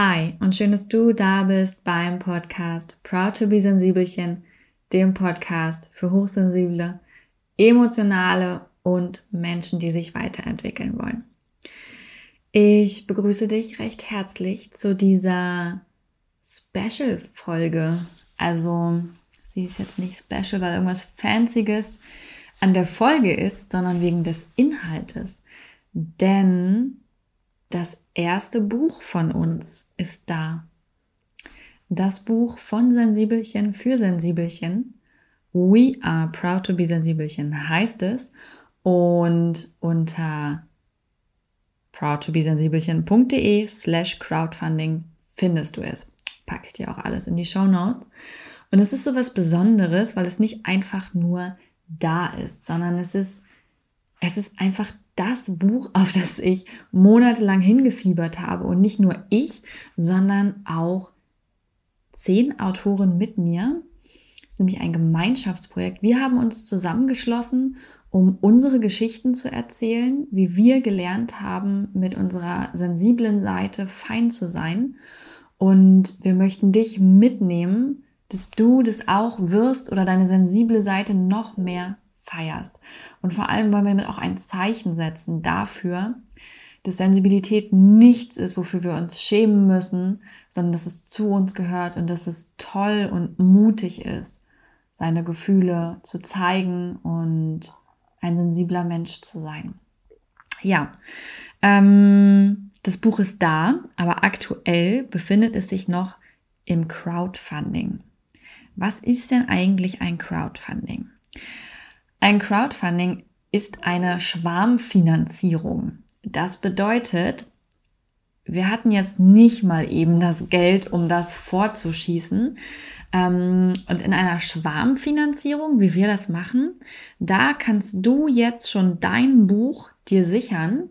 Hi und schön, dass du da bist beim Podcast Proud to be Sensibelchen, dem Podcast für hochsensible, emotionale und Menschen, die sich weiterentwickeln wollen. Ich begrüße dich recht herzlich zu dieser Special-Folge. Also, sie ist jetzt nicht special, weil irgendwas Fancyes an der Folge ist, sondern wegen des Inhaltes. Denn das erste Buch von uns ist da. Das Buch von Sensibelchen für Sensibelchen. We are proud to be Sensibelchen heißt es. Und unter proudtobesensibelchen.de slash crowdfunding findest du es. Packe ich dir auch alles in die Show Notes. Und es ist so was Besonderes, weil es nicht einfach nur da ist, sondern es ist, es ist einfach das Buch, auf das ich monatelang hingefiebert habe. Und nicht nur ich, sondern auch zehn Autoren mit mir. Das ist nämlich ein Gemeinschaftsprojekt. Wir haben uns zusammengeschlossen, um unsere Geschichten zu erzählen, wie wir gelernt haben, mit unserer sensiblen Seite fein zu sein. Und wir möchten dich mitnehmen, dass du das auch wirst oder deine sensible Seite noch mehr feierst. Und vor allem wollen wir damit auch ein Zeichen setzen dafür, dass Sensibilität nichts ist, wofür wir uns schämen müssen, sondern dass es zu uns gehört und dass es toll und mutig ist, seine Gefühle zu zeigen und ein sensibler Mensch zu sein. Ja, ähm, das Buch ist da, aber aktuell befindet es sich noch im Crowdfunding. Was ist denn eigentlich ein Crowdfunding? Ein Crowdfunding ist eine Schwarmfinanzierung. Das bedeutet, wir hatten jetzt nicht mal eben das Geld, um das vorzuschießen. Ähm, und in einer Schwarmfinanzierung, wie wir das machen, da kannst du jetzt schon dein Buch dir sichern.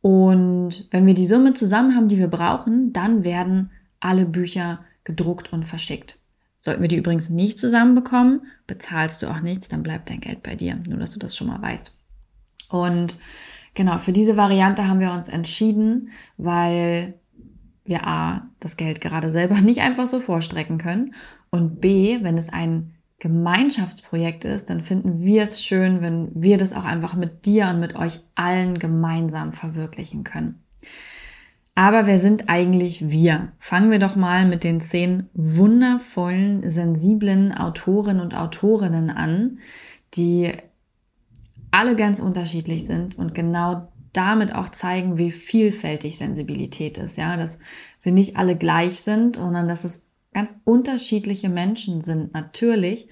Und wenn wir die Summe zusammen haben, die wir brauchen, dann werden alle Bücher gedruckt und verschickt. Sollten wir die übrigens nicht zusammenbekommen, bezahlst du auch nichts, dann bleibt dein Geld bei dir. Nur, dass du das schon mal weißt. Und genau, für diese Variante haben wir uns entschieden, weil wir A, das Geld gerade selber nicht einfach so vorstrecken können und B, wenn es ein Gemeinschaftsprojekt ist, dann finden wir es schön, wenn wir das auch einfach mit dir und mit euch allen gemeinsam verwirklichen können. Aber wer sind eigentlich wir? Fangen wir doch mal mit den zehn wundervollen, sensiblen Autoren und Autorinnen an, die alle ganz unterschiedlich sind und genau damit auch zeigen, wie vielfältig Sensibilität ist. Ja, dass wir nicht alle gleich sind, sondern dass es ganz unterschiedliche Menschen sind, natürlich,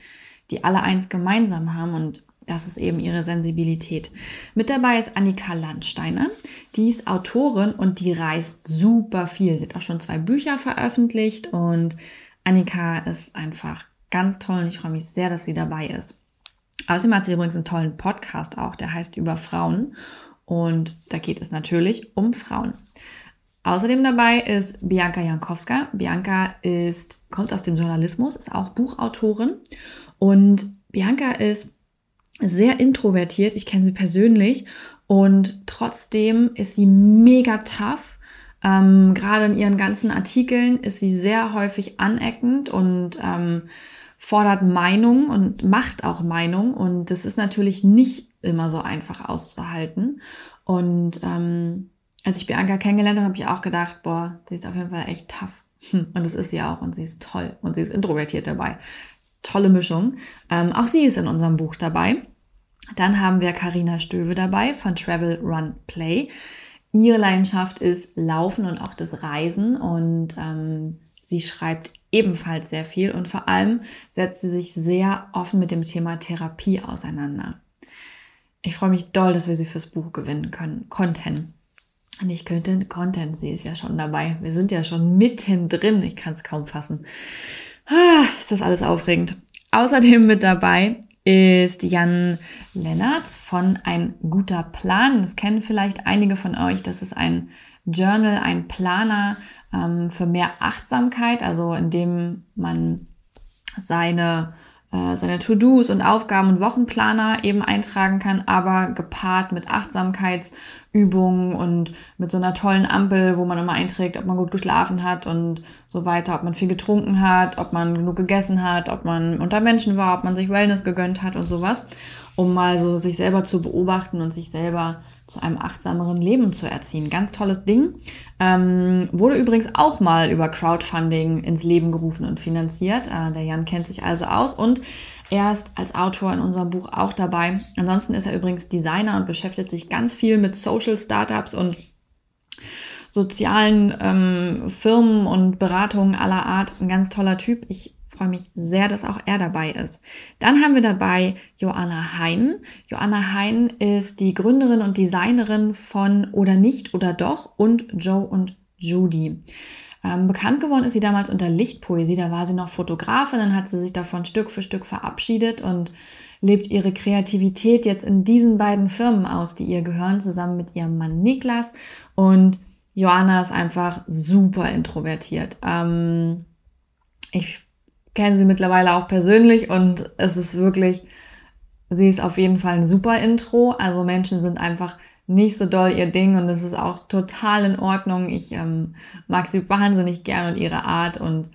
die alle eins gemeinsam haben und das ist eben ihre Sensibilität. Mit dabei ist Annika Landsteiner. Die ist Autorin und die reist super viel. Sie hat auch schon zwei Bücher veröffentlicht und Annika ist einfach ganz toll und ich freue mich sehr, dass sie dabei ist. Außerdem hat sie übrigens einen tollen Podcast auch, der heißt Über Frauen und da geht es natürlich um Frauen. Außerdem dabei ist Bianca Jankowska. Bianca ist, kommt aus dem Journalismus, ist auch Buchautorin und Bianca ist sehr introvertiert. Ich kenne sie persönlich und trotzdem ist sie mega tough. Ähm, Gerade in ihren ganzen Artikeln ist sie sehr häufig aneckend und ähm, fordert Meinung und macht auch Meinung. Und das ist natürlich nicht immer so einfach auszuhalten. Und ähm, als ich Bianca kennengelernt habe, habe ich auch gedacht, boah, sie ist auf jeden Fall echt tough. Und das ist sie auch. Und sie ist toll. Und sie ist introvertiert dabei. Tolle Mischung. Ähm, auch sie ist in unserem Buch dabei. Dann haben wir Karina Stöwe dabei von Travel Run Play. Ihre Leidenschaft ist Laufen und auch das Reisen und ähm, sie schreibt ebenfalls sehr viel und vor allem setzt sie sich sehr offen mit dem Thema Therapie auseinander. Ich freue mich doll, dass wir sie fürs Buch gewinnen können, konnten. Nicht könnte, Content, sie ist ja schon dabei. Wir sind ja schon mittendrin. Ich kann es kaum fassen. Ah, ist das alles aufregend. Außerdem mit dabei ist Jan Lennartz von Ein guter Plan. Das kennen vielleicht einige von euch. Das ist ein Journal, ein Planer ähm, für mehr Achtsamkeit, also in dem man seine äh, seine To-Dos und Aufgaben und Wochenplaner eben eintragen kann, aber gepaart mit Achtsamkeitsübungen und mit so einer tollen Ampel, wo man immer einträgt, ob man gut geschlafen hat und so weiter, ob man viel getrunken hat, ob man genug gegessen hat, ob man unter Menschen war, ob man sich Wellness gegönnt hat und sowas, um mal so sich selber zu beobachten und sich selber zu einem achtsameren Leben zu erziehen. Ganz tolles Ding. Ähm, wurde übrigens auch mal über Crowdfunding ins Leben gerufen und finanziert. Äh, der Jan kennt sich also aus und er ist als Autor in unserem Buch auch dabei. Ansonsten ist er übrigens Designer und beschäftigt sich ganz viel mit Social Startups und sozialen ähm, Firmen und Beratungen aller Art. Ein ganz toller Typ. Ich freue mich sehr, dass auch er dabei ist. Dann haben wir dabei Joanna Hein. Joanna Hein ist die Gründerin und Designerin von Oder nicht oder doch und Joe und Judy. Ähm, bekannt geworden ist sie damals unter Lichtpoesie. Da war sie noch Fotografin, dann hat sie sich davon Stück für Stück verabschiedet und lebt ihre Kreativität jetzt in diesen beiden Firmen aus, die ihr gehören, zusammen mit ihrem Mann Niklas. Und Joanna ist einfach super introvertiert. Ähm, ich kenne sie mittlerweile auch persönlich und es ist wirklich, sie ist auf jeden Fall ein super Intro. Also Menschen sind einfach nicht so doll ihr Ding und es ist auch total in Ordnung. Ich ähm, mag sie wahnsinnig gern und ihre Art und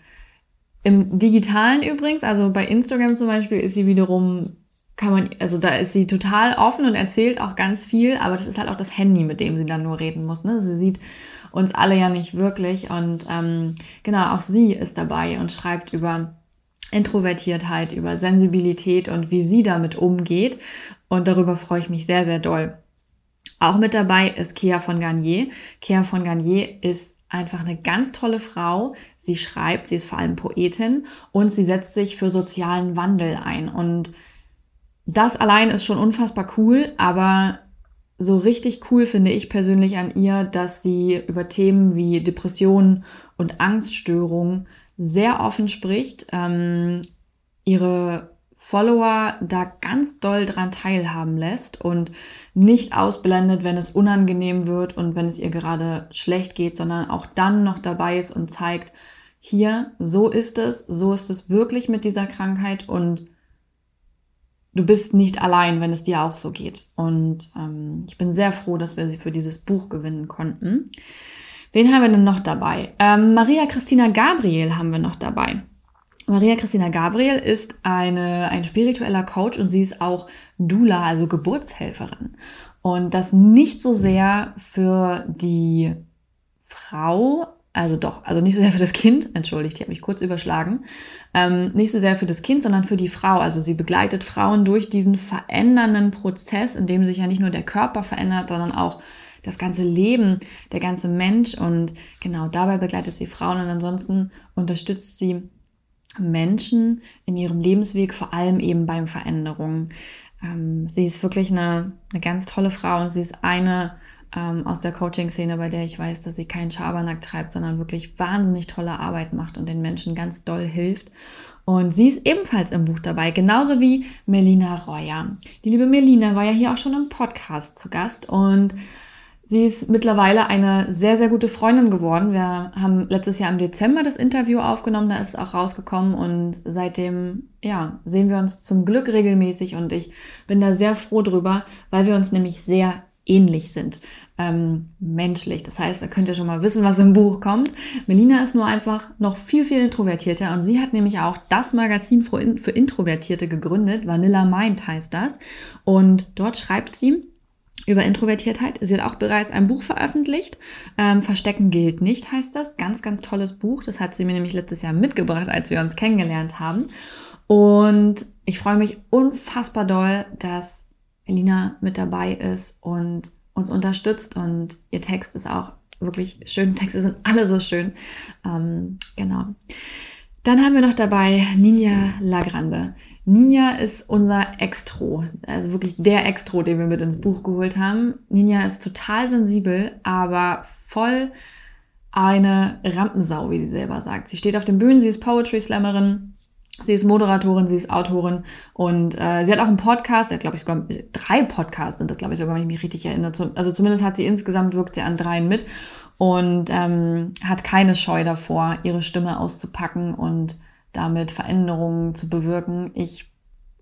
im Digitalen übrigens, also bei Instagram zum Beispiel, ist sie wiederum, kann man, also da ist sie total offen und erzählt auch ganz viel, aber das ist halt auch das Handy, mit dem sie dann nur reden muss. Ne? Sie sieht uns alle ja nicht wirklich und ähm, genau, auch sie ist dabei und schreibt über Introvertiertheit, über Sensibilität und wie sie damit umgeht. Und darüber freue ich mich sehr, sehr doll. Auch mit dabei ist Kea von Garnier. Kea von Garnier ist einfach eine ganz tolle Frau. Sie schreibt, sie ist vor allem Poetin und sie setzt sich für sozialen Wandel ein. Und das allein ist schon unfassbar cool, aber so richtig cool finde ich persönlich an ihr, dass sie über Themen wie Depressionen und Angststörungen sehr offen spricht, ähm, ihre Follower da ganz doll dran teilhaben lässt und nicht ausblendet, wenn es unangenehm wird und wenn es ihr gerade schlecht geht, sondern auch dann noch dabei ist und zeigt, hier, so ist es, so ist es wirklich mit dieser Krankheit und du bist nicht allein, wenn es dir auch so geht. Und ähm, ich bin sehr froh, dass wir sie für dieses Buch gewinnen konnten. Wen haben wir denn noch dabei? Ähm, Maria Christina Gabriel haben wir noch dabei. Maria Christina Gabriel ist eine, ein spiritueller Coach und sie ist auch Dula, also Geburtshelferin. Und das nicht so sehr für die Frau, also doch, also nicht so sehr für das Kind, entschuldigt, ich habe mich kurz überschlagen, ähm, nicht so sehr für das Kind, sondern für die Frau. Also sie begleitet Frauen durch diesen verändernden Prozess, in dem sich ja nicht nur der Körper verändert, sondern auch das ganze Leben, der ganze Mensch und genau dabei begleitet sie Frauen und ansonsten unterstützt sie Menschen in ihrem Lebensweg, vor allem eben beim Veränderungen. Ähm, sie ist wirklich eine, eine ganz tolle Frau und sie ist eine ähm, aus der Coaching-Szene, bei der ich weiß, dass sie keinen Schabernack treibt, sondern wirklich wahnsinnig tolle Arbeit macht und den Menschen ganz doll hilft. Und sie ist ebenfalls im Buch dabei, genauso wie Melina Reuer. Die liebe Melina war ja hier auch schon im Podcast zu Gast und Sie ist mittlerweile eine sehr, sehr gute Freundin geworden. Wir haben letztes Jahr im Dezember das Interview aufgenommen, da ist es auch rausgekommen und seitdem, ja, sehen wir uns zum Glück regelmäßig und ich bin da sehr froh drüber, weil wir uns nämlich sehr ähnlich sind, ähm, menschlich. Das heißt, da könnt ihr schon mal wissen, was im Buch kommt. Melina ist nur einfach noch viel, viel introvertierter und sie hat nämlich auch das Magazin für Introvertierte gegründet. Vanilla Mind heißt das. Und dort schreibt sie, über Introvertiertheit. Sie hat auch bereits ein Buch veröffentlicht. Ähm, Verstecken gilt nicht, heißt das. Ganz, ganz tolles Buch. Das hat sie mir nämlich letztes Jahr mitgebracht, als wir uns kennengelernt haben. Und ich freue mich unfassbar doll, dass Elina mit dabei ist und uns unterstützt. Und ihr Text ist auch wirklich schön. Texte sind alle so schön. Ähm, genau. Dann haben wir noch dabei Ninja Lagrande. Ninja ist unser Extro, also wirklich der Extro, den wir mit ins Buch geholt haben. Ninja ist total sensibel, aber voll eine Rampensau, wie sie selber sagt. Sie steht auf den Bühnen, sie ist Poetry Slammerin, sie ist Moderatorin, sie ist Autorin und äh, sie hat auch einen Podcast, sie hat glaube ich sogar drei Podcasts sind das glaube ich sogar, wenn ich mich richtig erinnere. Also zumindest hat sie insgesamt wirkt sie an dreien mit und ähm, hat keine Scheu davor, ihre Stimme auszupacken und damit Veränderungen zu bewirken. Ich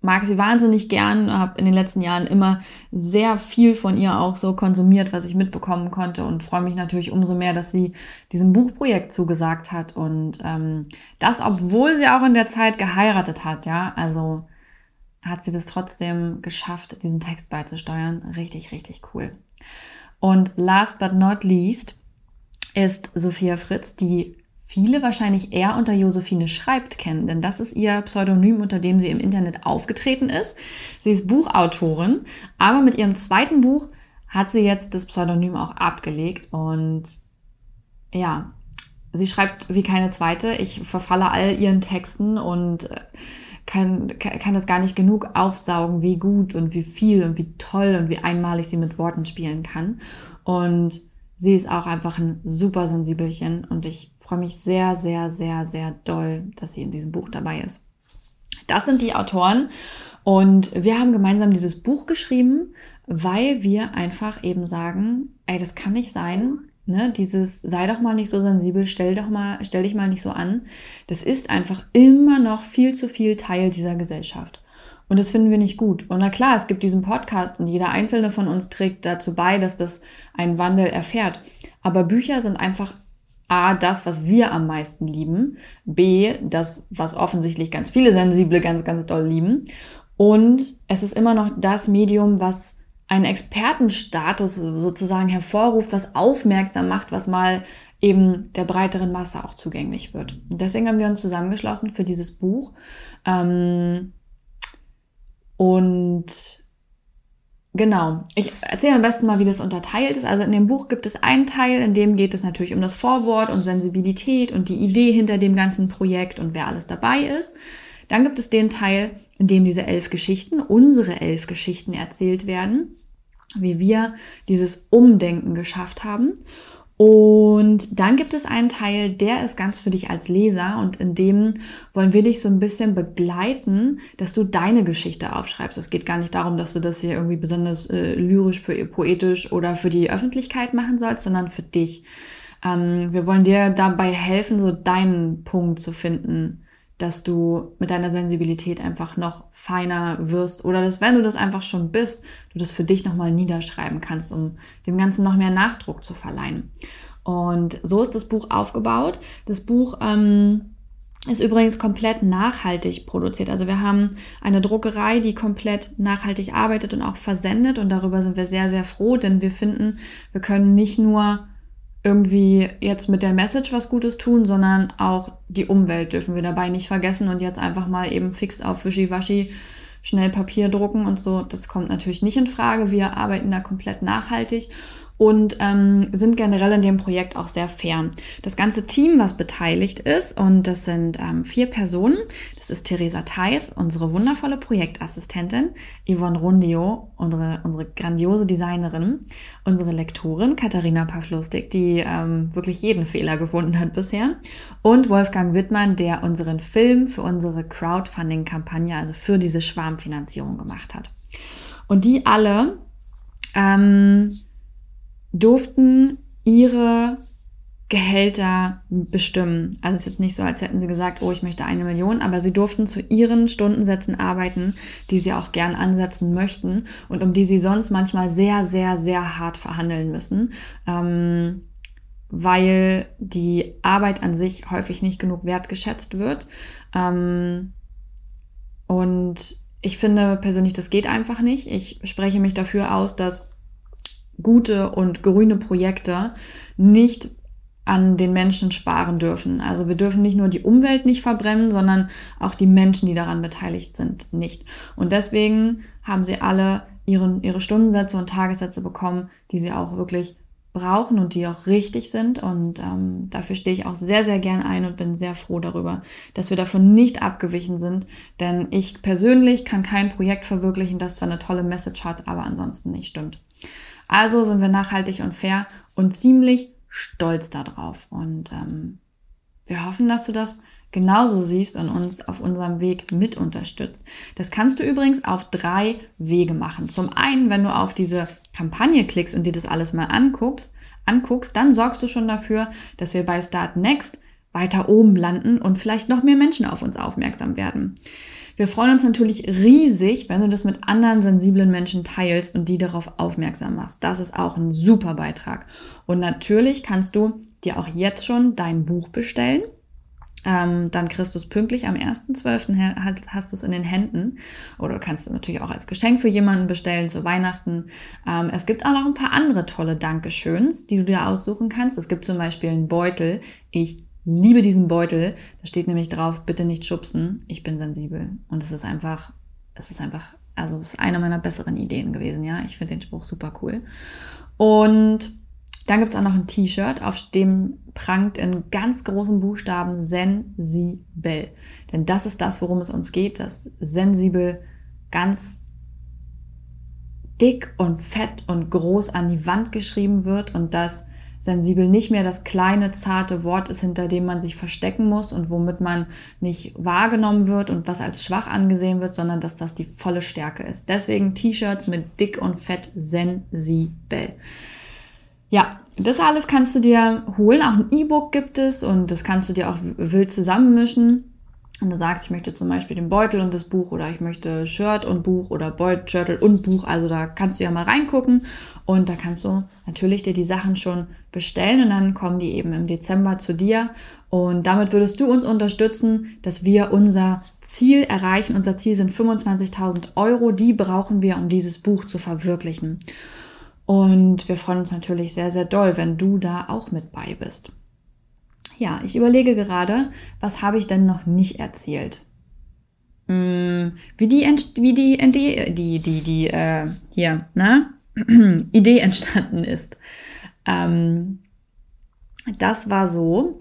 mag sie wahnsinnig gern, habe in den letzten Jahren immer sehr viel von ihr auch so konsumiert, was ich mitbekommen konnte und freue mich natürlich umso mehr, dass sie diesem Buchprojekt zugesagt hat und ähm, das, obwohl sie auch in der Zeit geheiratet hat, ja, also hat sie das trotzdem geschafft, diesen Text beizusteuern. Richtig, richtig cool. Und last but not least ist Sophia Fritz, die viele wahrscheinlich eher unter Josephine Schreibt kennen, denn das ist ihr Pseudonym, unter dem sie im Internet aufgetreten ist. Sie ist Buchautorin, aber mit ihrem zweiten Buch hat sie jetzt das Pseudonym auch abgelegt und ja, sie schreibt wie keine zweite. Ich verfalle all ihren Texten und äh, kann, kann das gar nicht genug aufsaugen, wie gut und wie viel und wie toll und wie einmalig sie mit Worten spielen kann. Und sie ist auch einfach ein super Sensibelchen und ich freue mich sehr, sehr, sehr, sehr doll, dass sie in diesem Buch dabei ist. Das sind die Autoren und wir haben gemeinsam dieses Buch geschrieben, weil wir einfach eben sagen, ey, das kann nicht sein, Ne, dieses sei doch mal nicht so sensibel, stell doch mal, stell dich mal nicht so an. Das ist einfach immer noch viel zu viel Teil dieser Gesellschaft. Und das finden wir nicht gut. Und na klar, es gibt diesen Podcast und jeder einzelne von uns trägt dazu bei, dass das einen Wandel erfährt. Aber Bücher sind einfach A, das, was wir am meisten lieben. B, das, was offensichtlich ganz viele Sensible ganz, ganz doll lieben. Und es ist immer noch das Medium, was einen Expertenstatus sozusagen hervorruft, was aufmerksam macht, was mal eben der breiteren Masse auch zugänglich wird. Und deswegen haben wir uns zusammengeschlossen für dieses Buch. Ähm, und Genau. Ich erzähle am besten mal, wie das unterteilt ist. Also in dem Buch gibt es einen Teil, in dem geht es natürlich um das Vorwort und Sensibilität und die Idee hinter dem ganzen Projekt und wer alles dabei ist. Dann gibt es den Teil, in dem diese elf Geschichten, unsere elf Geschichten erzählt werden, wie wir dieses Umdenken geschafft haben. Und dann gibt es einen Teil, der ist ganz für dich als Leser und in dem wollen wir dich so ein bisschen begleiten, dass du deine Geschichte aufschreibst. Es geht gar nicht darum, dass du das hier irgendwie besonders äh, lyrisch, poetisch oder für die Öffentlichkeit machen sollst, sondern für dich. Ähm, wir wollen dir dabei helfen, so deinen Punkt zu finden, dass du mit deiner Sensibilität einfach noch feiner wirst oder dass, wenn du das einfach schon bist, du das für dich nochmal niederschreiben kannst, um dem Ganzen noch mehr Nachdruck zu verleihen. Und so ist das Buch aufgebaut. Das Buch ähm, ist übrigens komplett nachhaltig produziert. Also wir haben eine Druckerei, die komplett nachhaltig arbeitet und auch versendet und darüber sind wir sehr, sehr froh, denn wir finden, wir können nicht nur irgendwie jetzt mit der Message was Gutes tun, sondern auch die Umwelt dürfen wir dabei nicht vergessen und jetzt einfach mal eben fix auf Wischiwaschi schnell Papier drucken und so. Das kommt natürlich nicht in Frage. Wir arbeiten da komplett nachhaltig und ähm, sind generell in dem Projekt auch sehr fern. Das ganze Team, was beteiligt ist, und das sind ähm, vier Personen, das ist Theresa Theis, unsere wundervolle Projektassistentin, Yvonne Rundio, unsere, unsere grandiose Designerin, unsere Lektorin Katharina Pawlustik, die ähm, wirklich jeden Fehler gefunden hat bisher, und Wolfgang Wittmann, der unseren Film für unsere Crowdfunding-Kampagne, also für diese Schwarmfinanzierung gemacht hat. Und die alle ähm, durften ihre Gehälter bestimmen. Also es ist jetzt nicht so, als hätten sie gesagt, oh, ich möchte eine Million, aber sie durften zu ihren Stundensätzen arbeiten, die sie auch gern ansetzen möchten und um die sie sonst manchmal sehr, sehr, sehr hart verhandeln müssen, ähm, weil die Arbeit an sich häufig nicht genug wertgeschätzt wird. Ähm, und ich finde persönlich, das geht einfach nicht. Ich spreche mich dafür aus, dass gute und grüne Projekte nicht an den Menschen sparen dürfen. Also wir dürfen nicht nur die Umwelt nicht verbrennen, sondern auch die Menschen, die daran beteiligt sind, nicht. Und deswegen haben sie alle ihren, ihre Stundensätze und Tagessätze bekommen, die sie auch wirklich brauchen und die auch richtig sind. Und ähm, dafür stehe ich auch sehr, sehr gern ein und bin sehr froh darüber, dass wir davon nicht abgewichen sind. Denn ich persönlich kann kein Projekt verwirklichen, das zwar eine tolle Message hat, aber ansonsten nicht stimmt. Also sind wir nachhaltig und fair und ziemlich stolz darauf. Und ähm, wir hoffen, dass du das genauso siehst und uns auf unserem Weg mit unterstützt. Das kannst du übrigens auf drei Wege machen. Zum einen, wenn du auf diese Kampagne klickst und dir das alles mal anguckst, anguckst, dann sorgst du schon dafür, dass wir bei Start Next weiter oben landen und vielleicht noch mehr Menschen auf uns aufmerksam werden. Wir freuen uns natürlich riesig, wenn du das mit anderen sensiblen Menschen teilst und die darauf aufmerksam machst. Das ist auch ein super Beitrag. Und natürlich kannst du dir auch jetzt schon dein Buch bestellen. Ähm, dann kriegst du es pünktlich am 1.12. hast du es in den Händen. Oder du kannst es natürlich auch als Geschenk für jemanden bestellen zu Weihnachten. Ähm, es gibt auch noch ein paar andere tolle Dankeschöns, die du dir aussuchen kannst. Es gibt zum Beispiel einen Beutel. Ich liebe diesen Beutel. Da steht nämlich drauf, bitte nicht schubsen, ich bin sensibel. Und es ist einfach, es ist einfach, also es ist eine meiner besseren Ideen gewesen, ja. Ich finde den Spruch super cool. Und dann gibt es auch noch ein T-Shirt, auf dem prangt in ganz großen Buchstaben sensibel. Denn das ist das, worum es uns geht, dass sensibel ganz dick und fett und groß an die Wand geschrieben wird und dass sensibel nicht mehr das kleine, zarte Wort ist, hinter dem man sich verstecken muss und womit man nicht wahrgenommen wird und was als schwach angesehen wird, sondern dass das die volle Stärke ist. Deswegen T-Shirts mit dick und fett sensibel. Ja, das alles kannst du dir holen. Auch ein E-Book gibt es und das kannst du dir auch wild zusammenmischen und du sagst, ich möchte zum Beispiel den Beutel und das Buch oder ich möchte Shirt und Buch oder Beutel und Buch, also da kannst du ja mal reingucken. Und da kannst du natürlich dir die Sachen schon bestellen und dann kommen die eben im Dezember zu dir. Und damit würdest du uns unterstützen, dass wir unser Ziel erreichen. Unser Ziel sind 25.000 Euro, die brauchen wir, um dieses Buch zu verwirklichen. Und wir freuen uns natürlich sehr, sehr doll, wenn du da auch mit bei bist ja, ich überlege gerade, was habe ich denn noch nicht erzählt? Hm, wie die, wie die, die, die, die, die äh, hier, ne? Idee entstanden ist. Ähm, das war so.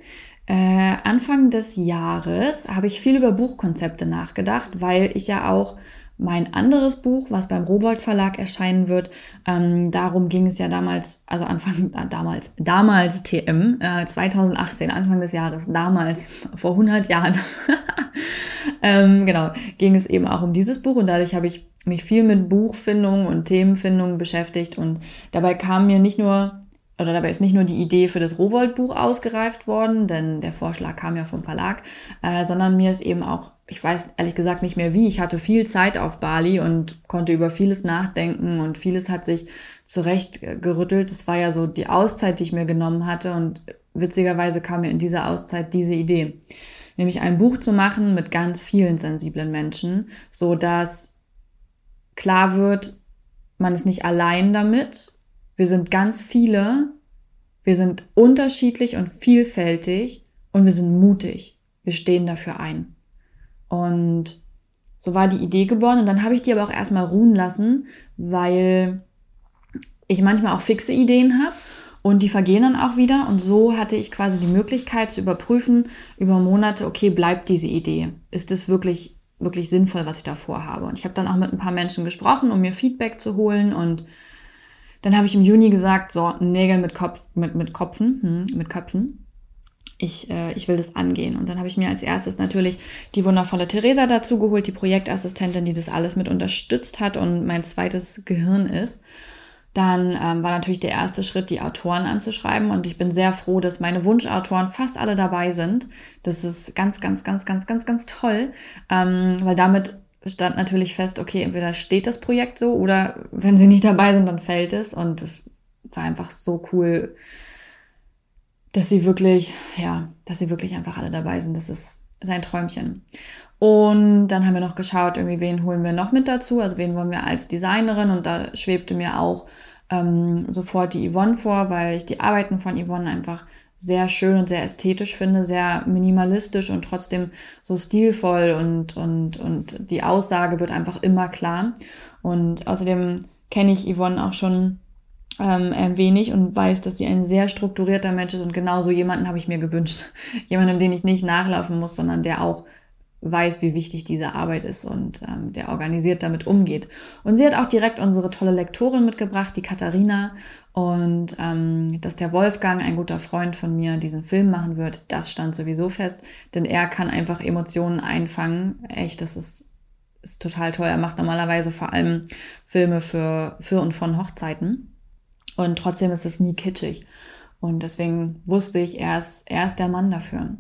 Äh, Anfang des Jahres habe ich viel über Buchkonzepte nachgedacht, weil ich ja auch mein anderes Buch, was beim Rowold Verlag erscheinen wird. Ähm, darum ging es ja damals, also Anfang, äh, damals, damals TM, äh, 2018, Anfang des Jahres, damals, vor 100 Jahren, ähm, genau, ging es eben auch um dieses Buch und dadurch habe ich mich viel mit Buchfindung und Themenfindung beschäftigt und dabei kam mir nicht nur oder dabei ist nicht nur die Idee für das Rowold-Buch ausgereift worden, denn der Vorschlag kam ja vom Verlag, äh, sondern mir ist eben auch ich weiß ehrlich gesagt nicht mehr wie. Ich hatte viel Zeit auf Bali und konnte über vieles nachdenken und vieles hat sich zurecht gerüttelt. Es war ja so die Auszeit, die ich mir genommen hatte und witzigerweise kam mir in dieser Auszeit diese Idee, nämlich ein Buch zu machen mit ganz vielen sensiblen Menschen, so dass klar wird, man ist nicht allein damit. Wir sind ganz viele, wir sind unterschiedlich und vielfältig und wir sind mutig. Wir stehen dafür ein. Und so war die Idee geboren. Und dann habe ich die aber auch erstmal ruhen lassen, weil ich manchmal auch fixe Ideen habe und die vergehen dann auch wieder. Und so hatte ich quasi die Möglichkeit zu überprüfen über Monate, okay, bleibt diese Idee? Ist das wirklich, wirklich sinnvoll, was ich da vorhabe? Und ich habe dann auch mit ein paar Menschen gesprochen, um mir Feedback zu holen. Und dann habe ich im Juni gesagt, so, Nägel mit Kopf, mit, mit Kopfen, hm, mit Köpfen ich, äh, ich will das angehen. Und dann habe ich mir als erstes natürlich die wundervolle Theresa dazu geholt, die Projektassistentin, die das alles mit unterstützt hat und mein zweites Gehirn ist. Dann ähm, war natürlich der erste Schritt, die Autoren anzuschreiben. Und ich bin sehr froh, dass meine Wunschautoren fast alle dabei sind. Das ist ganz, ganz, ganz, ganz, ganz, ganz toll, ähm, weil damit stand natürlich fest, okay, entweder steht das Projekt so oder wenn sie nicht dabei sind, dann fällt es. Und es war einfach so cool, dass sie wirklich, ja, dass sie wirklich einfach alle dabei sind. Das ist sein Träumchen. Und dann haben wir noch geschaut, irgendwie, wen holen wir noch mit dazu? Also wen wollen wir als Designerin? Und da schwebte mir auch ähm, sofort die Yvonne vor, weil ich die Arbeiten von Yvonne einfach sehr schön und sehr ästhetisch finde, sehr minimalistisch und trotzdem so stilvoll und, und, und die Aussage wird einfach immer klar. Und außerdem kenne ich Yvonne auch schon ähm, ein wenig und weiß, dass sie ein sehr strukturierter Mensch ist und genauso jemanden habe ich mir gewünscht. Jemanden, den ich nicht nachlaufen muss, sondern der auch weiß, wie wichtig diese Arbeit ist und ähm, der organisiert damit umgeht. Und sie hat auch direkt unsere tolle Lektorin mitgebracht, die Katharina. Und ähm, dass der Wolfgang, ein guter Freund von mir, diesen Film machen wird, das stand sowieso fest. Denn er kann einfach Emotionen einfangen. Echt, das ist, ist total toll. Er macht normalerweise vor allem Filme für, für und von Hochzeiten. Und trotzdem ist es nie kitschig. Und deswegen wusste ich, er ist, er ist der Mann dafür.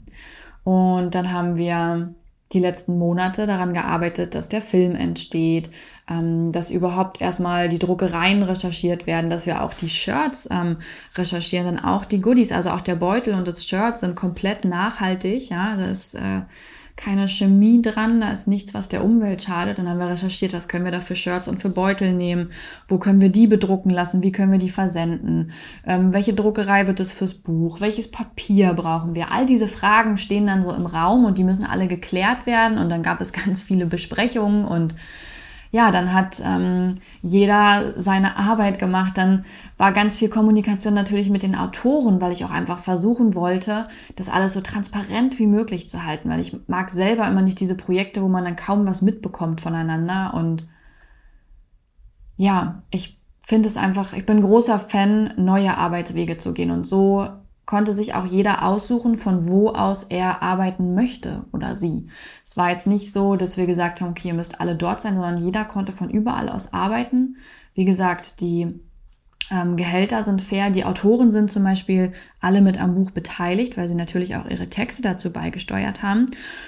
Und dann haben wir die letzten Monate daran gearbeitet, dass der Film entsteht, ähm, dass überhaupt erstmal die Druckereien recherchiert werden, dass wir auch die Shirts ähm, recherchieren, dann auch die Goodies, also auch der Beutel und das Shirt sind komplett nachhaltig. Ja, das äh, keine Chemie dran, da ist nichts, was der Umwelt schadet. Dann haben wir recherchiert, was können wir da für Shirts und für Beutel nehmen, wo können wir die bedrucken lassen, wie können wir die versenden, ähm, welche Druckerei wird es fürs Buch, welches Papier brauchen wir. All diese Fragen stehen dann so im Raum und die müssen alle geklärt werden. Und dann gab es ganz viele Besprechungen und ja, dann hat ähm, jeder seine Arbeit gemacht. Dann war ganz viel Kommunikation natürlich mit den Autoren, weil ich auch einfach versuchen wollte, das alles so transparent wie möglich zu halten, weil ich mag selber immer nicht diese Projekte, wo man dann kaum was mitbekommt voneinander. Und ja, ich finde es einfach, ich bin großer Fan, neue Arbeitswege zu gehen. Und so konnte sich auch jeder aussuchen, von wo aus er arbeiten möchte oder sie. Es war jetzt nicht so, dass wir gesagt haben, okay, ihr müsst alle dort sein, sondern jeder konnte von überall aus arbeiten. Wie gesagt, die ähm, Gehälter sind fair. Die Autoren sind zum Beispiel alle mit am Buch beteiligt, weil sie natürlich auch ihre Texte dazu beigesteuert haben.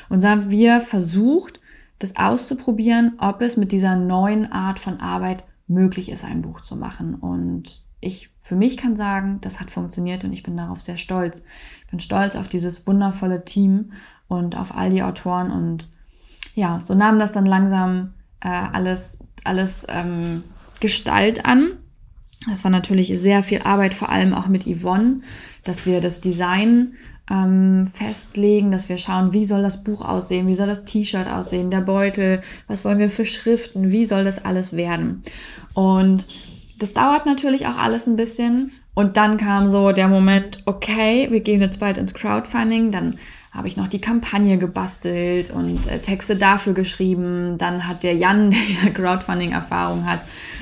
Und so haben wir versucht, das auszuprobieren, ob es mit dieser neuen Art von Arbeit möglich ist, ein Buch zu machen. Und ich für mich kann sagen, das hat funktioniert und ich bin darauf sehr stolz. Ich bin stolz auf dieses wundervolle Team und auf all die Autoren und ja, so nahm das dann langsam äh, alles, alles ähm, Gestalt an. Das war natürlich sehr viel Arbeit, vor allem auch mit Yvonne, dass wir das Design ähm, festlegen, dass wir schauen, wie soll das Buch aussehen, wie soll das T-Shirt aussehen, der Beutel, was wollen wir für Schriften, wie soll das alles werden. Und das dauert natürlich auch alles ein bisschen. Und dann kam so der Moment, okay, wir gehen jetzt bald ins Crowdfunding. Dann habe ich noch die Kampagne gebastelt und äh, Texte dafür geschrieben. Dann hat der Jan, der ja Crowdfunding-Erfahrung hat,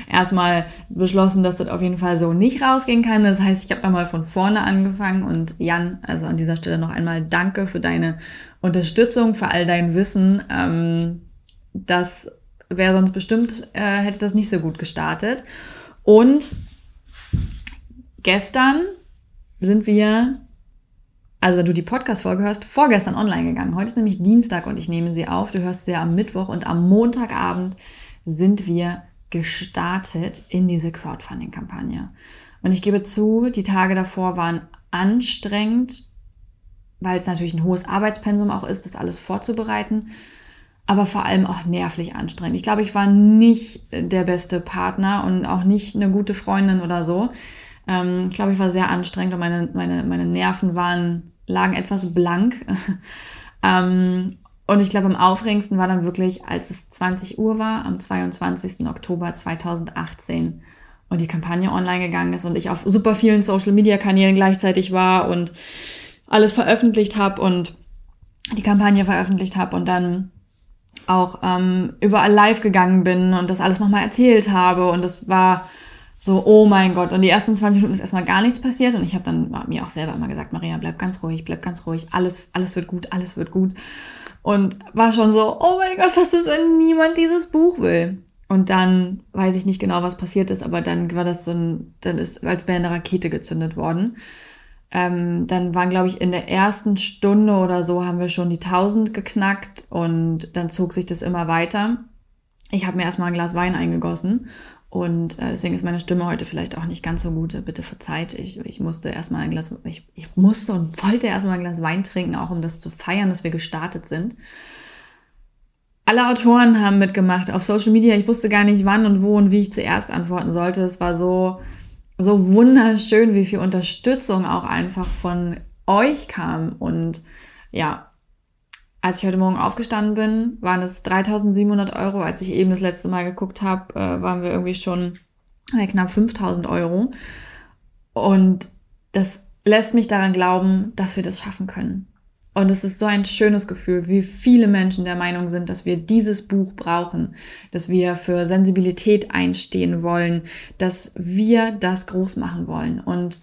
erstmal beschlossen, dass das auf jeden Fall so nicht rausgehen kann. Das heißt, ich habe nochmal von vorne angefangen und Jan, also an dieser Stelle noch einmal danke für deine Unterstützung, für all dein Wissen. Ähm, das wäre sonst bestimmt, äh, hätte das nicht so gut gestartet. Und gestern sind wir, also wenn du die Podcast-Folge hörst, vorgestern online gegangen. Heute ist nämlich Dienstag und ich nehme sie auf. Du hörst sie am Mittwoch und am Montagabend sind wir gestartet in diese Crowdfunding-Kampagne. Und ich gebe zu, die Tage davor waren anstrengend, weil es natürlich ein hohes Arbeitspensum auch ist, das alles vorzubereiten aber vor allem auch nervlich anstrengend. Ich glaube, ich war nicht der beste Partner und auch nicht eine gute Freundin oder so. Ähm, ich glaube, ich war sehr anstrengend und meine, meine, meine Nerven waren, lagen etwas blank. ähm, und ich glaube, am aufregendsten war dann wirklich, als es 20 Uhr war, am 22. Oktober 2018 und die Kampagne online gegangen ist und ich auf super vielen Social-Media-Kanälen gleichzeitig war und alles veröffentlicht habe und die Kampagne veröffentlicht habe und dann auch ähm, überall live gegangen bin und das alles nochmal erzählt habe. Und das war so, oh mein Gott. Und die ersten 20 Minuten ist erstmal gar nichts passiert. Und ich habe dann mir auch selber immer gesagt, Maria, bleib ganz ruhig, bleib ganz ruhig. Alles, alles wird gut, alles wird gut. Und war schon so, oh mein Gott, was ist, wenn niemand dieses Buch will? Und dann weiß ich nicht genau, was passiert ist, aber dann war das so ein, dann ist, als wäre eine Rakete gezündet worden. Ähm, dann waren, glaube ich, in der ersten Stunde oder so haben wir schon die 1000 geknackt und dann zog sich das immer weiter. Ich habe mir erstmal ein Glas Wein eingegossen und äh, deswegen ist meine Stimme heute vielleicht auch nicht ganz so gut. Bitte verzeiht, ich, ich musste erstmal ein Glas, ich, ich musste und wollte erstmal ein Glas Wein trinken, auch um das zu feiern, dass wir gestartet sind. Alle Autoren haben mitgemacht auf Social Media. Ich wusste gar nicht, wann und wo und wie ich zuerst antworten sollte. Es war so, so wunderschön, wie viel Unterstützung auch einfach von euch kam. Und ja, als ich heute Morgen aufgestanden bin, waren es 3700 Euro. Als ich eben das letzte Mal geguckt habe, äh, waren wir irgendwie schon bei knapp 5000 Euro. Und das lässt mich daran glauben, dass wir das schaffen können. Und es ist so ein schönes Gefühl, wie viele Menschen der Meinung sind, dass wir dieses Buch brauchen, dass wir für Sensibilität einstehen wollen, dass wir das groß machen wollen. Und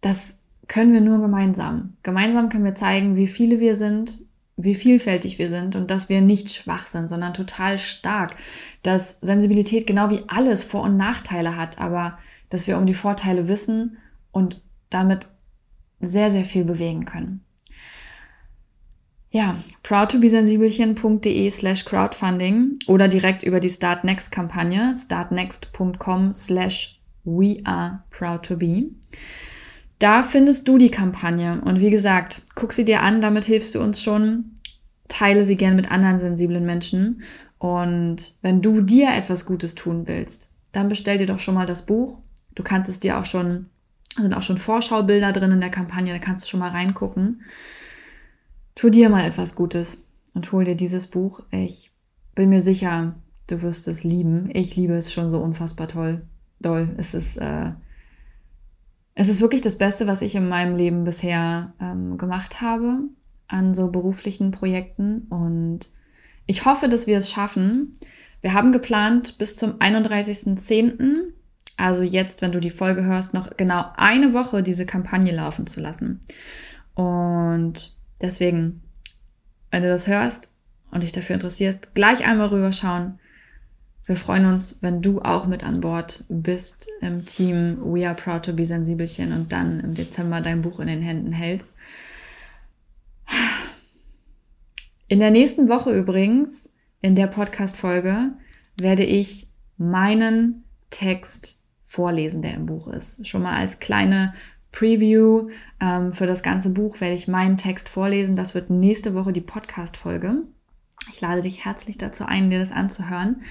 das können wir nur gemeinsam. Gemeinsam können wir zeigen, wie viele wir sind, wie vielfältig wir sind und dass wir nicht schwach sind, sondern total stark. Dass Sensibilität genau wie alles Vor- und Nachteile hat, aber dass wir um die Vorteile wissen und damit sehr, sehr viel bewegen können. Ja, proudtobesensibelchen.de slash crowdfunding oder direkt über die Start Next Kampagne, startnext.com slash we are proud to be. Da findest du die Kampagne und wie gesagt, guck sie dir an, damit hilfst du uns schon. Teile sie gern mit anderen sensiblen Menschen und wenn du dir etwas Gutes tun willst, dann bestell dir doch schon mal das Buch. Du kannst es dir auch schon, sind auch schon Vorschaubilder drin in der Kampagne, da kannst du schon mal reingucken. Tu dir mal etwas Gutes und hol dir dieses Buch. Ich bin mir sicher, du wirst es lieben. Ich liebe es schon so unfassbar toll. Doll. Es ist, äh, es ist wirklich das Beste, was ich in meinem Leben bisher ähm, gemacht habe an so beruflichen Projekten. Und ich hoffe, dass wir es schaffen. Wir haben geplant, bis zum 31.10., also jetzt, wenn du die Folge hörst, noch genau eine Woche diese Kampagne laufen zu lassen. Und Deswegen, wenn du das hörst und dich dafür interessierst, gleich einmal rüberschauen. Wir freuen uns, wenn du auch mit an Bord bist im Team We Are Proud to Be Sensibelchen und dann im Dezember dein Buch in den Händen hältst. In der nächsten Woche übrigens, in der Podcast-Folge, werde ich meinen Text vorlesen, der im Buch ist. Schon mal als kleine Preview ähm, für das ganze Buch werde ich meinen Text vorlesen. Das wird nächste Woche die Podcast-Folge. Ich lade dich herzlich dazu ein, dir das anzuhören.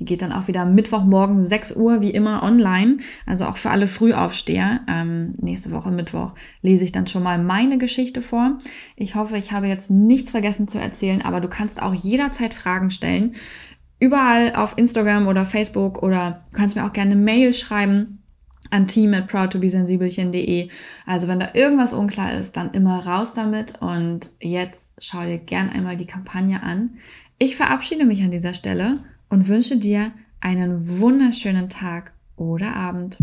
Die geht dann auch wieder Mittwochmorgen 6 Uhr wie immer online. Also auch für alle Frühaufsteher. Ähm, nächste Woche Mittwoch lese ich dann schon mal meine Geschichte vor. Ich hoffe, ich habe jetzt nichts vergessen zu erzählen, aber du kannst auch jederzeit Fragen stellen. Überall auf Instagram oder Facebook oder du kannst mir auch gerne eine Mail schreiben an team at proudtobesensibelchen.de. Also wenn da irgendwas unklar ist, dann immer raus damit und jetzt schau dir gern einmal die Kampagne an. Ich verabschiede mich an dieser Stelle und wünsche dir einen wunderschönen Tag oder Abend.